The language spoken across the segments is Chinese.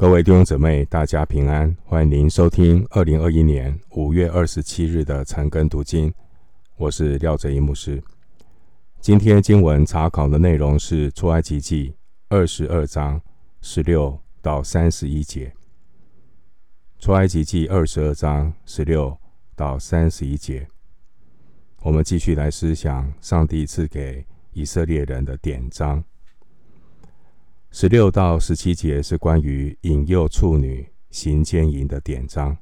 各位弟兄姊妹，大家平安！欢迎您收听二零二一年五月二十七日的晨更读经。我是廖哲一牧师。今天经文查考的内容是出埃及记二十二章十六到三十一节。出埃及记二十二章十六到三十一节，我们继续来思想上帝赐给以色列人的典章。十六到十七节是关于引诱处女行奸淫的典章。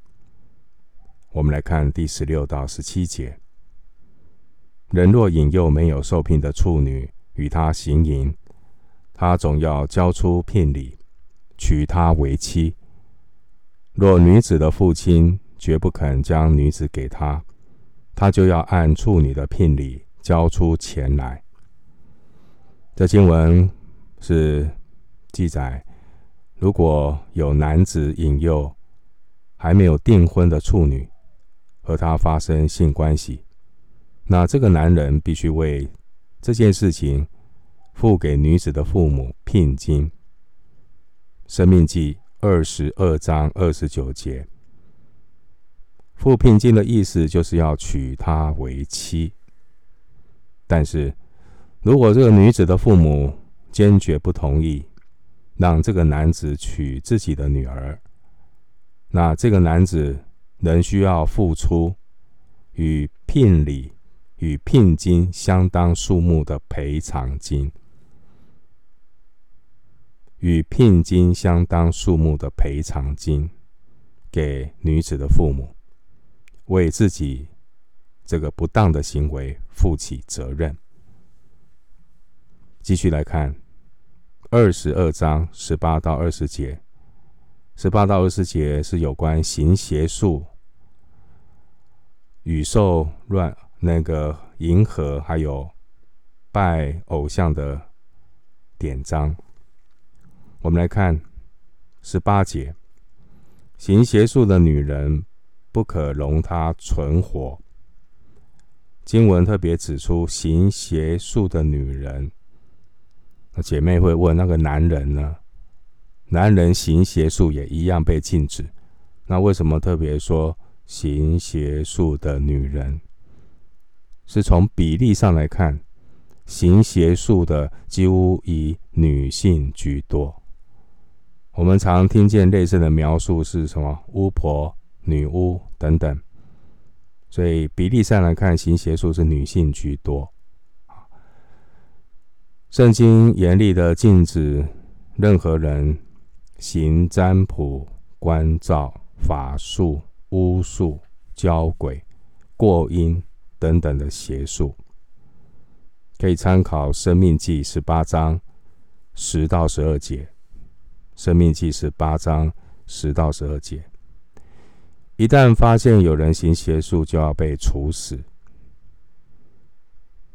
我们来看第十六到十七节：人若引诱没有受聘的处女与他行淫，他总要交出聘礼，娶她为妻。若女子的父亲绝不肯将女子给他，他就要按处女的聘礼交出钱来。这经文是。记载，如果有男子引诱还没有订婚的处女和他发生性关系，那这个男人必须为这件事情付给女子的父母聘金。生命记二十二章二十九节，付聘金的意思就是要娶她为妻。但是如果这个女子的父母坚决不同意，让这个男子娶自己的女儿，那这个男子仍需要付出与聘礼与聘金相当数目的赔偿金，与聘金相当数目的赔偿金给女子的父母，为自己这个不当的行为负起责任。继续来看。二十二章十八到二十节，十八到二十节是有关行邪术、与兽乱那个迎合，还有拜偶像的典章。我们来看十八节，行邪术的女人不可容她存活。经文特别指出，行邪术的女人。姐妹会问：那个男人呢？男人行邪术也一样被禁止。那为什么特别说行邪术的女人？是从比例上来看，行邪术的几乎以女性居多。我们常听见类似的描述是什么？巫婆、女巫等等。所以比例上来看，行邪术是女性居多。圣经严厉的禁止任何人行占卜、观照、法术、巫术、交鬼、过阴等等的邪术，可以参考《生命记》十八章十到十二节，《生命记》十八章十到十二节。一旦发现有人行邪术，就要被处死。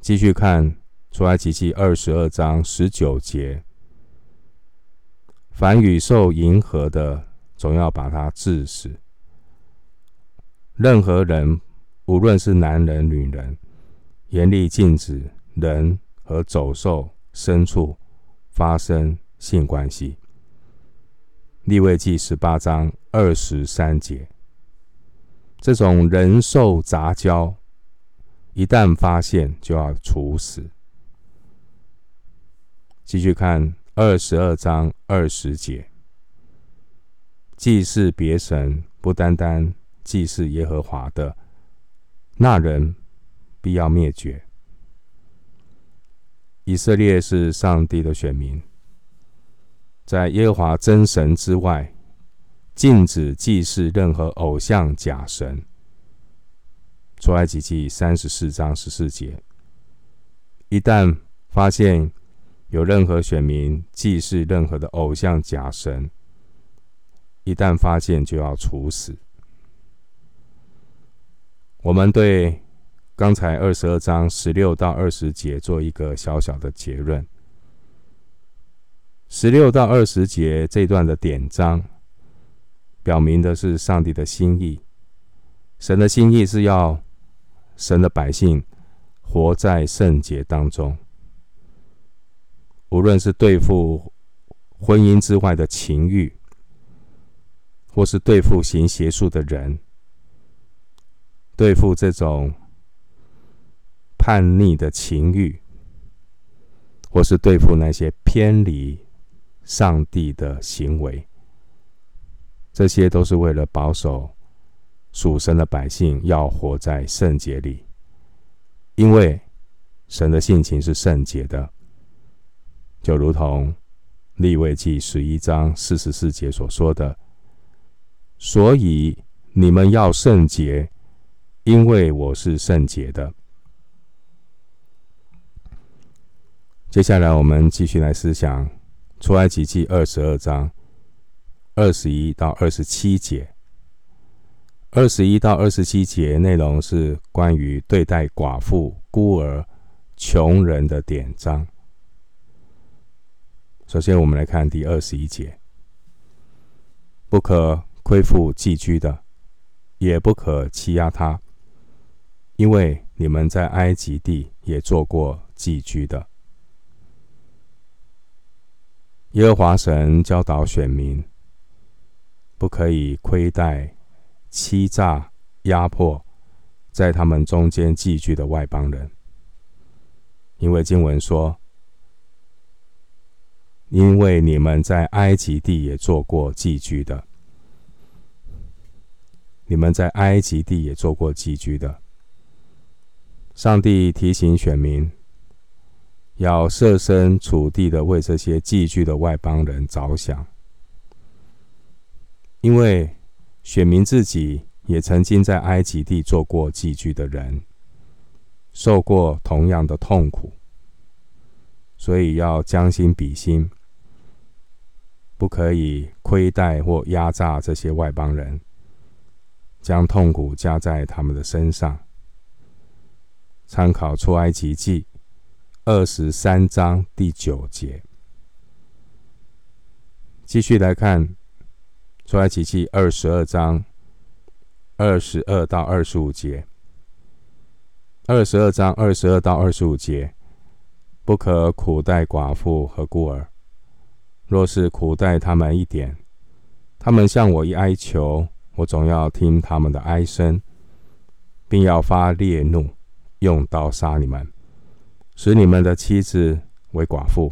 继续看。出埃及记二十二章十九节：凡与兽迎合的，总要把他治死。任何人，无论是男人、女人，严厉禁止人和走兽、牲畜发生性关系。利未记十八章二十三节：这种人兽杂交，一旦发现，就要处死。继续看二十二章二十节，祭祀别神，不单单祭祀耶和华的，那人必要灭绝。以色列是上帝的选民，在耶和华真神之外，禁止祭祀任何偶像假神。出埃及记三十四章十四节，一旦发现。有任何选民祭祀任何的偶像假神，一旦发现就要处死。我们对刚才二十二章十六到二十节做一个小小的结论。十六到二十节这段的典章，表明的是上帝的心意。神的心意是要神的百姓活在圣洁当中。无论是对付婚姻之外的情欲，或是对付行邪术的人，对付这种叛逆的情欲，或是对付那些偏离上帝的行为，这些都是为了保守属神的百姓要活在圣洁里，因为神的性情是圣洁的，就如同利未记十一章四十四节所说的。所以你们要圣洁，因为我是圣洁的。接下来，我们继续来思想出埃及记二十二章二十一到二十七节。二十一到二十七节内容是关于对待寡妇、孤儿、穷人的典章。首先，我们来看第二十一节：不可。亏负寄居的，也不可欺压他，因为你们在埃及地也做过寄居的。耶和华神教导选民，不可以亏待、欺诈、压迫在他们中间寄居的外邦人，因为经文说：“因为你们在埃及地也做过寄居的。”你们在埃及地也做过寄居的。上帝提醒选民，要设身处地的为这些寄居的外邦人着想，因为选民自己也曾经在埃及地做过寄居的人，受过同样的痛苦，所以要将心比心，不可以亏待或压榨这些外邦人。将痛苦加在他们的身上。参考出埃及记二十三章第九节。继续来看出埃及记二十二章二十二到二十五节。二十二章二十二到二十五节，不可苦待寡妇和孤儿。若是苦待他们一点，他们向我一哀求。我总要听他们的哀声，并要发烈怒，用刀杀你们，使你们的妻子为寡妇，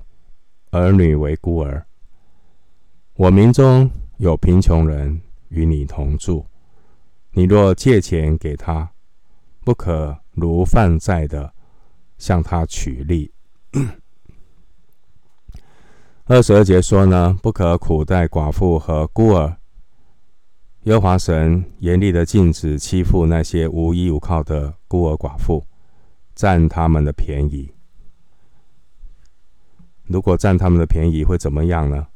儿女为孤儿。我民中有贫穷人与你同住，你若借钱给他，不可如犯债的向他取利。二十二节说呢，不可苦待寡妇和孤儿。耶和华神严厉的禁止欺负那些无依无靠的孤儿寡妇，占他们的便宜。如果占他们的便宜会怎么样呢？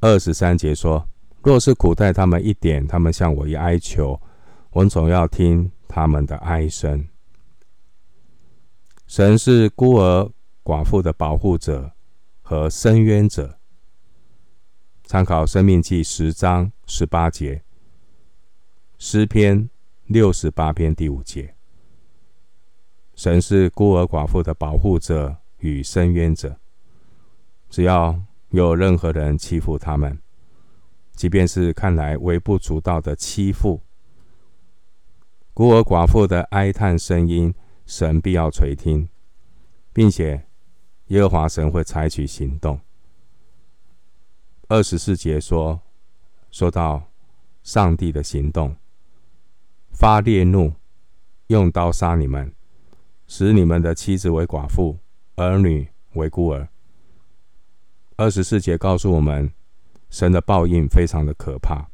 二十三节说：若是苦待他们一点，他们向我一哀求，我总要听他们的哀声。神是孤儿寡妇的保护者和伸冤者。参考《生命记》十章十八节，《诗篇》六十八篇第五节。神是孤儿寡妇的保护者与伸冤者。只要有任何人欺负他们，即便是看来微不足道的欺负，孤儿寡妇的哀叹声音，神必要垂听，并且耶和华神会采取行动。二十四节说，说到上帝的行动，发烈怒，用刀杀你们，使你们的妻子为寡妇，儿女为孤儿。二十四节告诉我们，神的报应非常的可怕，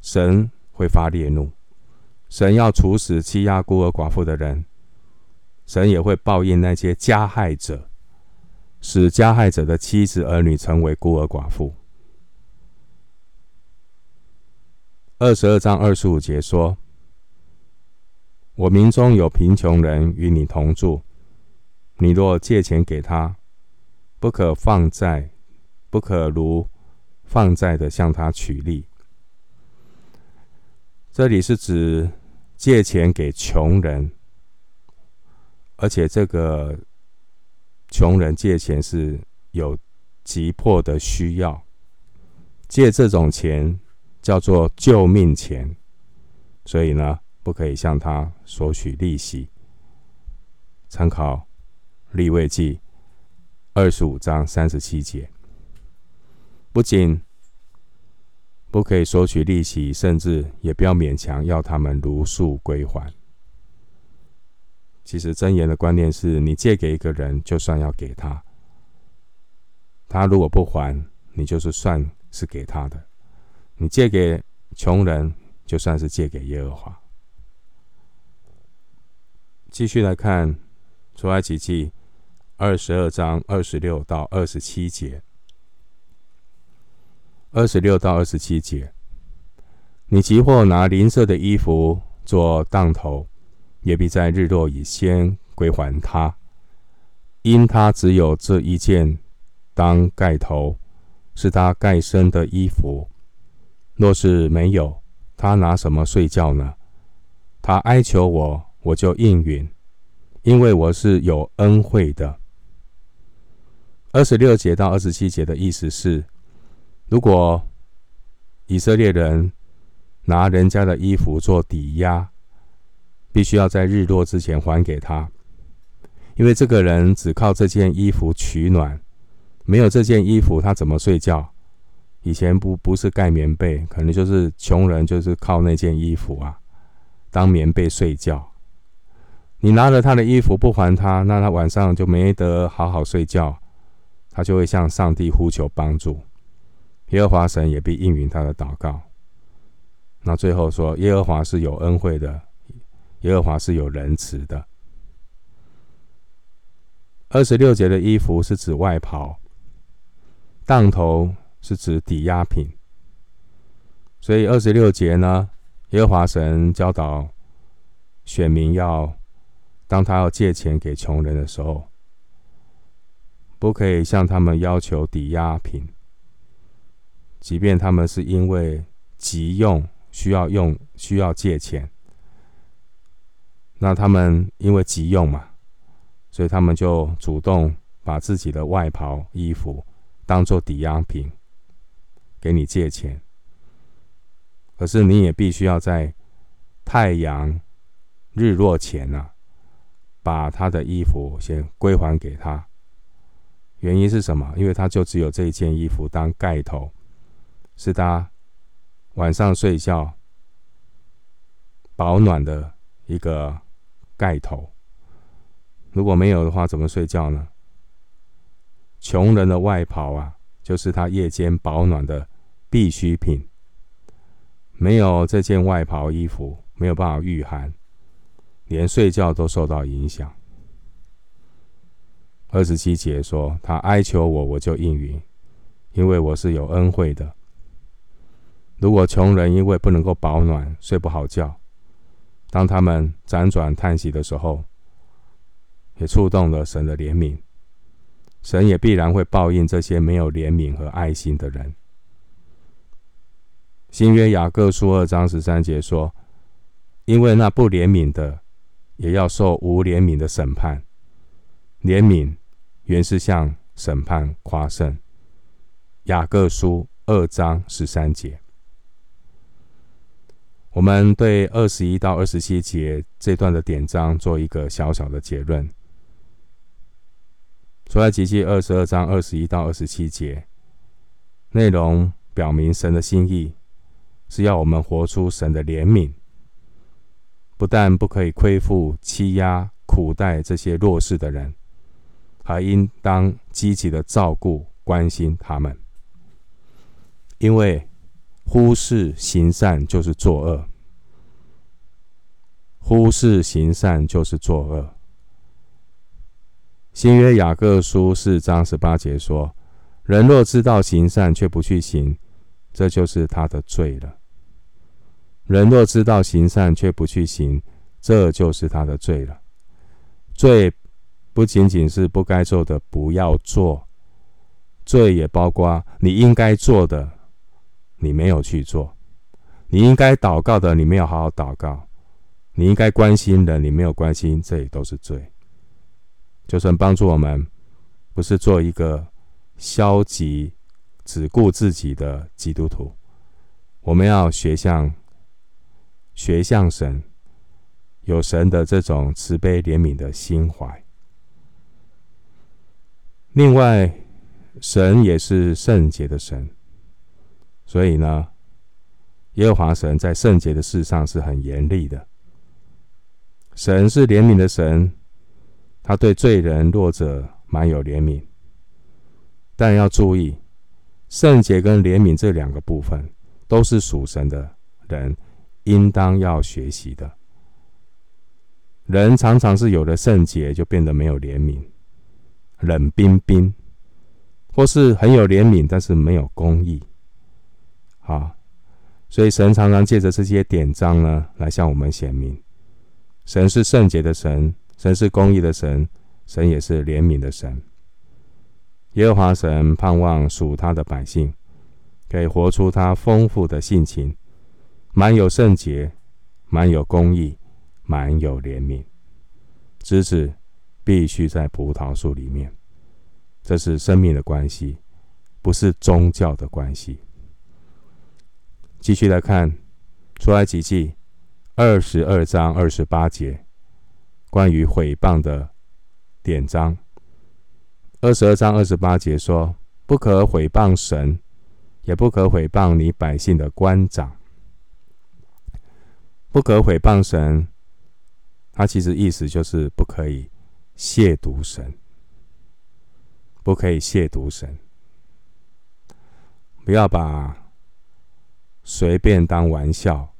神会发烈怒，神要处死欺压孤儿寡妇的人，神也会报应那些加害者，使加害者的妻子儿女成为孤儿寡妇。二十二章二十五节说：“我民中有贫穷人与你同住，你若借钱给他，不可放债，不可如放债的向他取利。”这里是指借钱给穷人，而且这个穷人借钱是有急迫的需要，借这种钱。叫做救命钱，所以呢，不可以向他索取利息。参考利未记二十五章三十七节，不仅不可以索取利息，甚至也不要勉强要他们如数归还。其实箴言的观念是你借给一个人，就算要给他，他如果不还，你就是算是给他的。你借给穷人，就算是借给耶和华。继续来看出埃及记二十二章二十六到二十七节。二十六到二十七节，你即或拿邻舍的衣服做当头，也必在日落以先归还他，因他只有这一件当盖头，是他盖身的衣服。若是没有，他拿什么睡觉呢？他哀求我，我就应允，因为我是有恩惠的。二十六节到二十七节的意思是，如果以色列人拿人家的衣服做抵押，必须要在日落之前还给他，因为这个人只靠这件衣服取暖，没有这件衣服，他怎么睡觉？以前不不是盖棉被，可能就是穷人，就是靠那件衣服啊当棉被睡觉。你拿了他的衣服不还他，那他晚上就没得好好睡觉，他就会向上帝呼求帮助，耶和华神也必应允他的祷告。那最后说，耶和华是有恩惠的，耶和华是有仁慈的。二十六节的衣服是指外袍，当头。是指抵押品，所以二十六节呢，耶和华神教导选民要，当他要借钱给穷人的时候，不可以向他们要求抵押品，即便他们是因为急用需要用需要借钱，那他们因为急用嘛，所以他们就主动把自己的外袍衣服当做抵押品。给你借钱，可是你也必须要在太阳日落前、啊，把他的衣服先归还给他。原因是什么？因为他就只有这一件衣服当盖头，是他晚上睡觉保暖的一个盖头。如果没有的话，怎么睡觉呢？穷人的外袍啊。就是他夜间保暖的必需品，没有这件外袍衣服，没有办法御寒，连睡觉都受到影响。二十七节说：“他哀求我，我就应允，因为我是有恩惠的。如果穷人因为不能够保暖，睡不好觉，当他们辗转叹息的时候，也触动了神的怜悯。”神也必然会报应这些没有怜悯和爱心的人。新约雅各书二章十三节说：“因为那不怜悯的，也要受无怜悯的审判。怜悯原是向审判夸胜。”雅各书二章十三节。我们对二十一到二十七节这段的典章做一个小小的结论。出埃及记二十二章二十一到二十七节，内容表明神的心意是要我们活出神的怜悯，不但不可以亏负、欺压、苦待这些弱势的人，还应当积极的照顾、关心他们，因为忽视行善就是作恶，忽视行善就是作恶。新约雅各书四章十八节说：“人若知道行善却不去行，这就是他的罪了。人若知道行善却不去行，这就是他的罪了。罪不仅仅是不该做的不要做，罪也包括你应该做的你没有去做，你应该祷告的你没有好好祷告，你应该关心的你没有关心，这也都是罪。”就算帮助我们，不是做一个消极、只顾自己的基督徒，我们要学像学像神，有神的这种慈悲怜悯的心怀。另外，神也是圣洁的神，所以呢，耶和华神在圣洁的事上是很严厉的。神是怜悯的神，他对罪人弱者蛮有怜悯，但要注意，圣洁跟怜悯这两个部分都是属神的人应当要学习的。人常常是有了圣洁就变得没有怜悯。冷冰冰，或是很有怜悯，但是没有公义。啊，所以神常常借着这些典章呢，来向我们显明，神是圣洁的神，神是公义的神，神也是怜悯的神。耶和华神盼望属他的百姓，可以活出他丰富的性情，满有圣洁，满有公义，满有怜悯，枝子。必须在葡萄树里面，这是生命的关系，不是宗教的关系。继续来看出埃及记二十二章二十八节，关于毁谤的典章。二十二章二十八节说：“不可毁谤神，也不可毁谤你百姓的官长。”不可毁谤神，它其实意思就是不可以。亵渎神，不可以亵渎神。不要把随便当玩笑。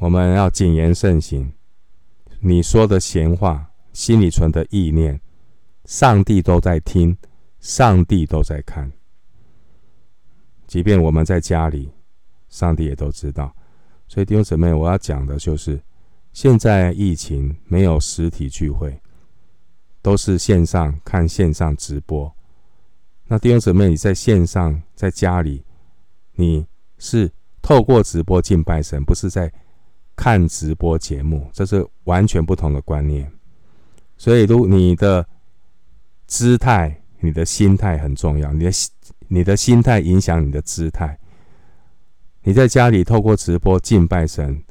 我们要谨言慎行。你说的闲话，心里存的意念，上帝都在听，上帝都在看。即便我们在家里，上帝也都知道。所以弟兄姊妹，我要讲的就是，现在疫情没有实体聚会。都是线上看线上直播。那弟兄姊妹，你在线上在家里，你是透过直播敬拜神，不是在看直播节目，这是完全不同的观念。所以，如你的姿态、你的心态很重要。你的你的心态影响你的姿态。你在家里透过直播敬拜神，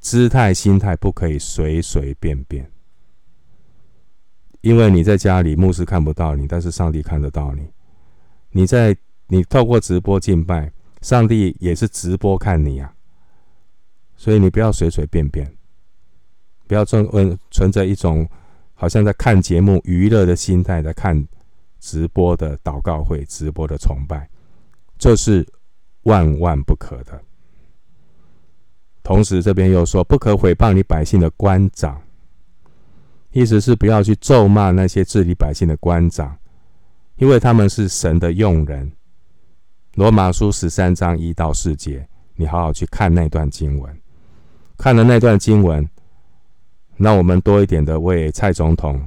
姿态、心态不可以随随便便。因为你在家里，牧师看不到你，但是上帝看得到你。你在你透过直播敬拜，上帝也是直播看你啊。所以你不要随随便便，不要存嗯存着一种好像在看节目娱乐的心态在看直播的祷告会、直播的崇拜，这是万万不可的。同时这边又说，不可毁谤你百姓的官长。意思是不要去咒骂那些治理百姓的官长，因为他们是神的用人。罗马书十三章一到四节，你好好去看那段经文。看了那段经文，那我们多一点的为蔡总统、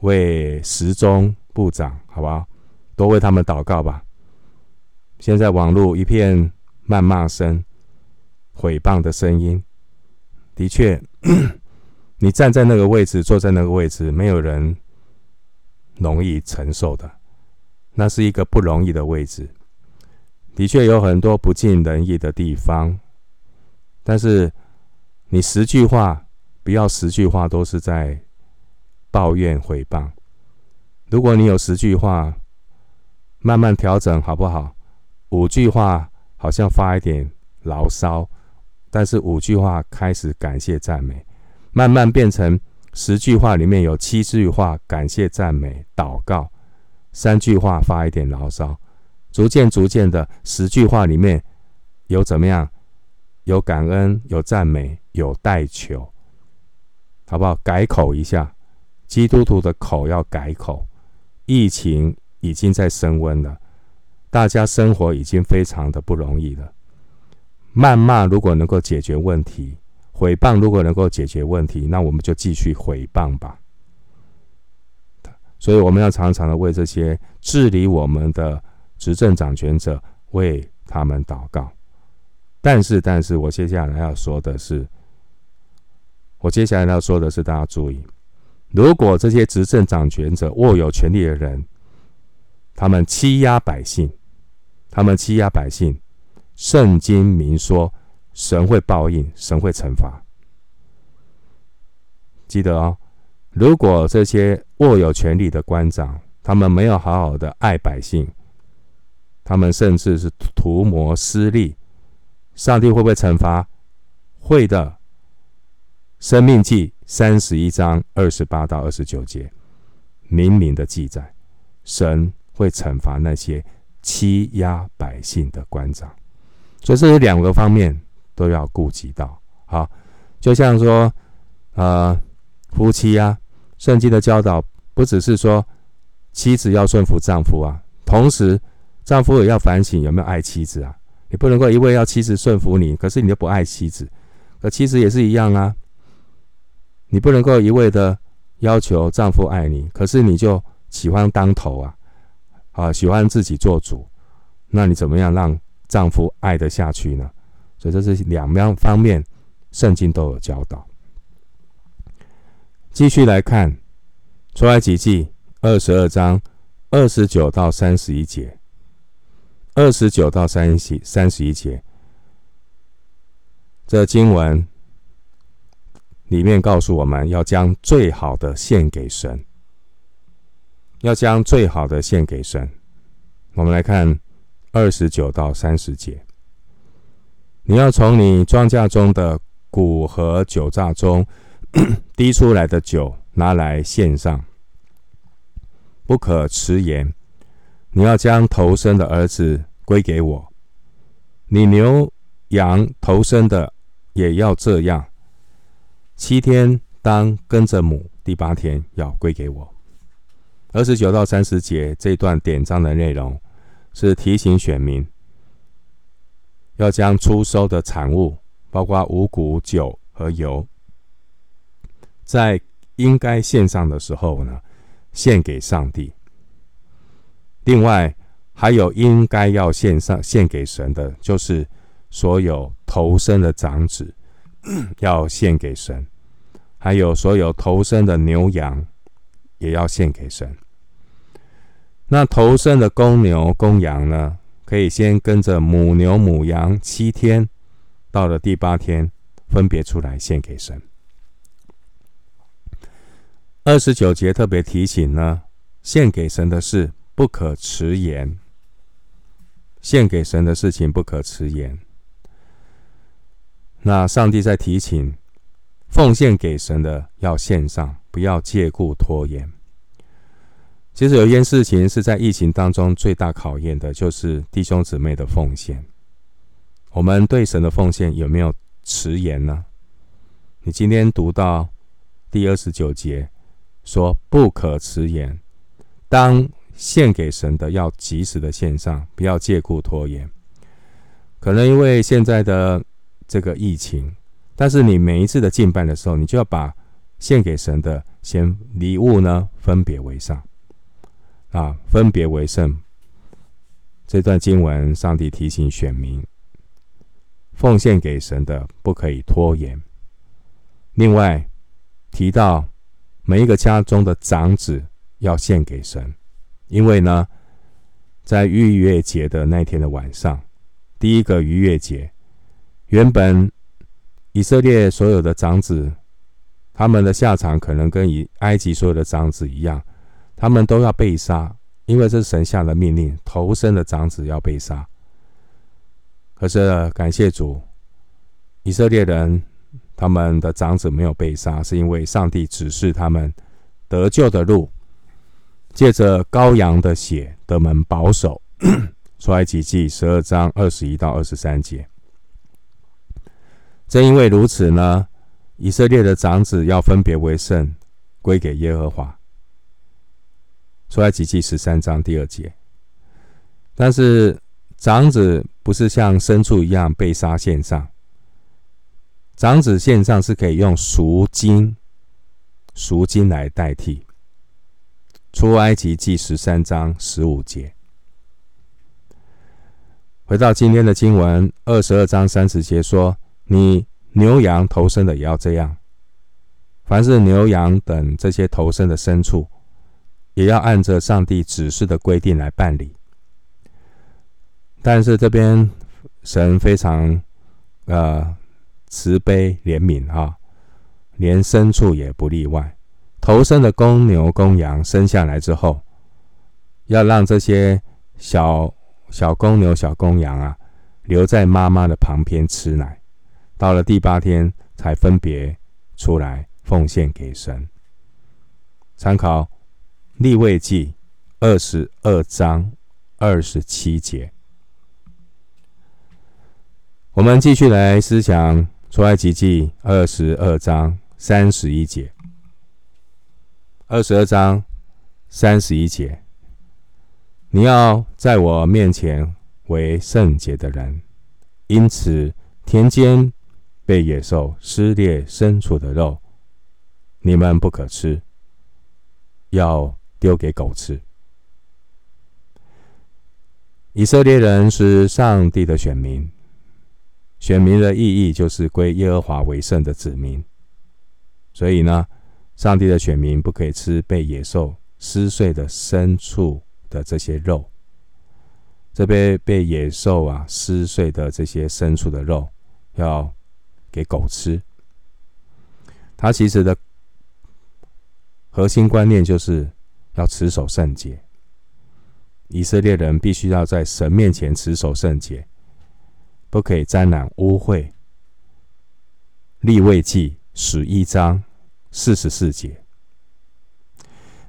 为时钟部长，好不好？多为他们祷告吧。现在网络一片谩骂声、毁谤的声音，的确。你站在那个位置，坐在那个位置，没有人容易承受的。那是一个不容易的位置，的确有很多不尽人意的地方。但是你十句话，不要十句话都是在抱怨毁谤。如果你有十句话，慢慢调整好不好？五句话好像发一点牢骚，但是五句话开始感谢赞美。慢慢变成十句话里面有七句话感谢赞美祷告，三句话发一点牢骚，逐渐逐渐的十句话里面有怎么样？有感恩，有赞美，有代求，好不好？改口一下，基督徒的口要改口。疫情已经在升温了，大家生活已经非常的不容易了。谩骂如果能够解决问题。毁谤如果能够解决问题，那我们就继续毁谤吧。所以我们要常常的为这些治理我们的执政掌权者为他们祷告。但是，但是我接下来要说的是，我接下来要说的是，大家注意，如果这些执政掌权者握有权力的人，他们欺压百姓，他们欺压百姓，圣经明说，神会报应，神会惩罚。记得哦，如果这些握有权力的官长，他们没有好好的爱百姓，他们甚至是图谋私利，上帝会不会惩罚？会的。生命记三十一章二十八到二十九节，明明的记载，神会惩罚那些欺压百姓的官长。所以这是两个方面都要顾及到。好，就像说，呃，夫妻啊，圣经的教导不只是说妻子要顺服丈夫啊，同时丈夫也要反省有没有爱妻子啊。你不能够一味要妻子顺服你，可是你又不爱妻子，可妻子也是一样啊。你不能够一味的要求丈夫爱你，可是你就喜欢当头啊，啊，喜欢自己做主，那你怎么样让丈夫爱得下去呢？所以这是两方方面，圣经都有教导。继续来看出埃及记二十二章二十九到三十一节，二十九到三十三十一节，这经文。里面告诉我们要将最好的献给神，要将最好的献给神。我们来看二十九到三十节，你要从你庄稼中的谷和酒榨中 滴出来的酒拿来献上，不可迟延。你要将头生的儿子归给我，你牛羊头生的也要这样。七天当跟着母，第八天要归给我。二十九到三十节这段典章的内容是提醒选民要将出收的产物，包括五谷、酒和油，在应该献上的时候呢，献给上帝。另外，还有应该要献上献给神的，就是所有头生的长子。要献给神，还有所有头生的牛羊也要献给神。那头生的公牛、公羊呢，可以先跟着母牛、母羊七天，到了第八天分别出来献给神。二十九节特别提醒呢，献给神的是不可迟延，献给神的事情不可迟延。那上帝在提醒，奉献给神的要献上，不要借故拖延。其实有一件事情是在疫情当中最大考验的，就是弟兄姊妹的奉献。我们对神的奉献有没有迟延呢？你今天读到第二十九节，说不可迟延，当献给神的要及时的献上，不要借故拖延。可能因为现在的。这个疫情，但是你每一次的敬拜的时候，你就要把献给神的先礼物呢，分别为上啊，分别为圣。这段经文，上帝提醒选民，奉献给神的不可以拖延。另外提到每一个家中的长子要献给神，因为呢，在逾越节的那天的晚上，第一个逾越节。原本以色列所有的长子，他们的下场可能跟以埃及所有的长子一样，他们都要被杀，因为这是神下的命令，头生的长子要被杀。可是感谢主，以色列人他们的长子没有被杀，是因为上帝指示他们得救的路，借着羔羊的血得门保守。出埃及记十二章二十一到二十三节。正因为如此呢，以色列的长子要分别为圣，归给耶和华。出埃及记十三章第二节。但是长子不是像牲畜一样被杀献上，长子献上是可以用赎金，赎金来代替。出埃及记十三章十五节。回到今天的经文，二十二章三十节说。你牛羊头生的也要这样，凡是牛羊等这些头生的牲畜，也要按着上帝指示的规定来办理。但是这边神非常呃慈悲怜悯哈，连牲畜也不例外。头生的公牛、公羊生下来之后，要让这些小小公牛、小公羊啊留在妈妈的旁边吃奶，到了第八天才分别出来奉献给神。参考利未记二十二章二十七节。我们继续来思想出埃及记二十二章三十一节。二十二章三十一节，你要在我面前为圣洁的人，因此田间被野兽撕裂牲畜的肉，你们不可吃，要丢给狗吃。以色列人是上帝的选民，选民的意义就是归耶和华为圣的子民，所以呢。上帝的选民不可以吃被野兽撕碎的牲畜的这些肉，这边被野兽啊撕碎的这些牲畜的肉，要给狗吃。他其实的核心观念就是要持守圣洁。以色列人必须要在神面前持守圣洁，不可以沾染污秽。立位记十一章。四十四节，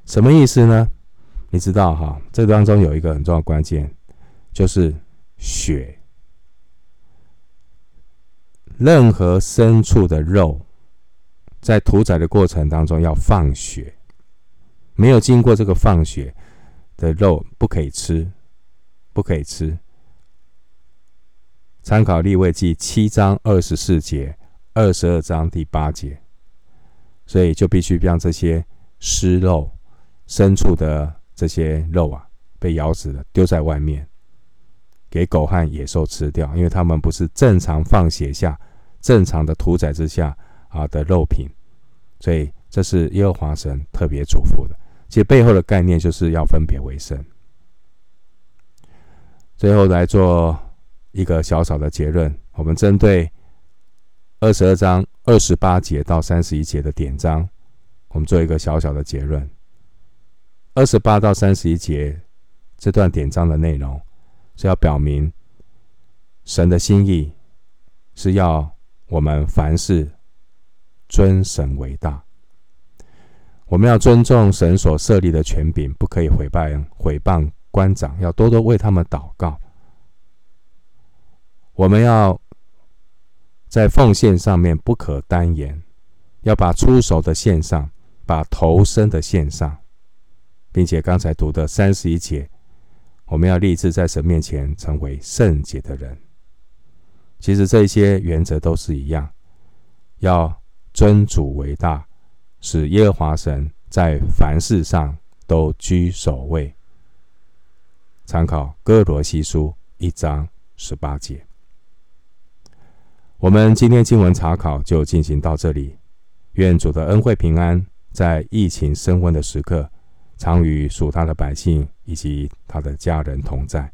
什么意思呢？你知道哈，这当中有一个很重要关键，就是血。任何牲畜的肉，在屠宰的过程当中要放血，没有经过这个放血的肉不可以吃，不可以吃。参考利未记七章二十四节，二十二章第八节。所以就必须让这些尸肉、牲畜的这些肉啊，被咬死了，丢在外面，给狗和野兽吃掉，因为它们不是正常放血下、正常的屠宰之下啊的肉品。所以这是耶和华神特别嘱咐的。其实背后的概念就是要分别为生。最后来做一个小小的结论，我们针对二十二章。二十八节到三十一节的典章，我们做一个小小的结论。二十八到三十一节这段典章的内容是要表明神的心意，是要我们凡事尊神为大。我们要尊重神所设立的权柄，不可以毁谤毁谤官长，要多多为他们祷告。我们要。在奉献上面不可单言，要把出手的献上，把头生的献上，并且刚才读的三十一节，我们要立志在神面前成为圣洁的人。其实这些原则都是一样，要尊主为大，使耶和华神在凡事上都居首位。参考哥罗西书一章十八节。我们今天经文查考就进行到这里。愿主的恩惠平安，在疫情升温的时刻，常与属他的百姓以及他的家人同在。